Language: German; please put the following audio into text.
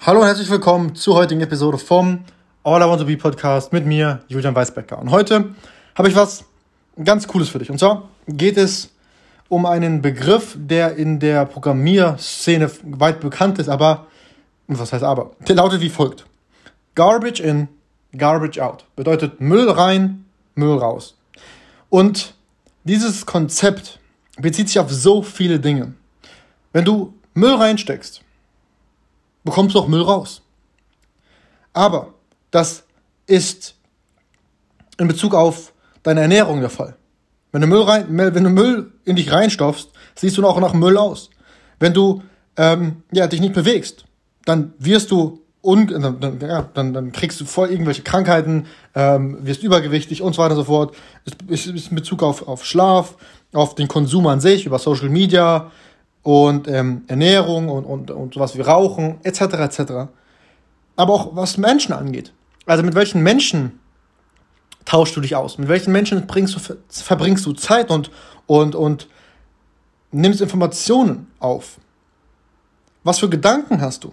Hallo und herzlich willkommen zur heutigen Episode vom All I Want to Be Podcast mit mir, Julian Weisbecker. Und heute habe ich was ganz Cooles für dich. Und zwar geht es um einen Begriff, der in der Programmierszene weit bekannt ist, aber, was heißt aber? Der lautet wie folgt. Garbage in, garbage out. Bedeutet Müll rein, Müll raus. Und dieses Konzept bezieht sich auf so viele Dinge. Wenn du Müll reinsteckst, bekommst du auch Müll raus. Aber das ist in Bezug auf deine Ernährung der Fall. Wenn du Müll, rein, wenn du Müll in dich reinstopfst, siehst du auch nach Müll aus. Wenn du ähm, ja, dich nicht bewegst, dann wirst du un dann, dann, ja, dann, dann kriegst du voll irgendwelche Krankheiten, ähm, wirst übergewichtig und so weiter und so fort. Es ist in Bezug auf, auf Schlaf, auf den Konsum an sich, über Social Media, und ähm, Ernährung und, und, und sowas wie Rauchen etc. etc. Aber auch was Menschen angeht. Also mit welchen Menschen tauschst du dich aus? Mit welchen Menschen bringst du, verbringst du Zeit und, und, und nimmst Informationen auf? Was für Gedanken hast du?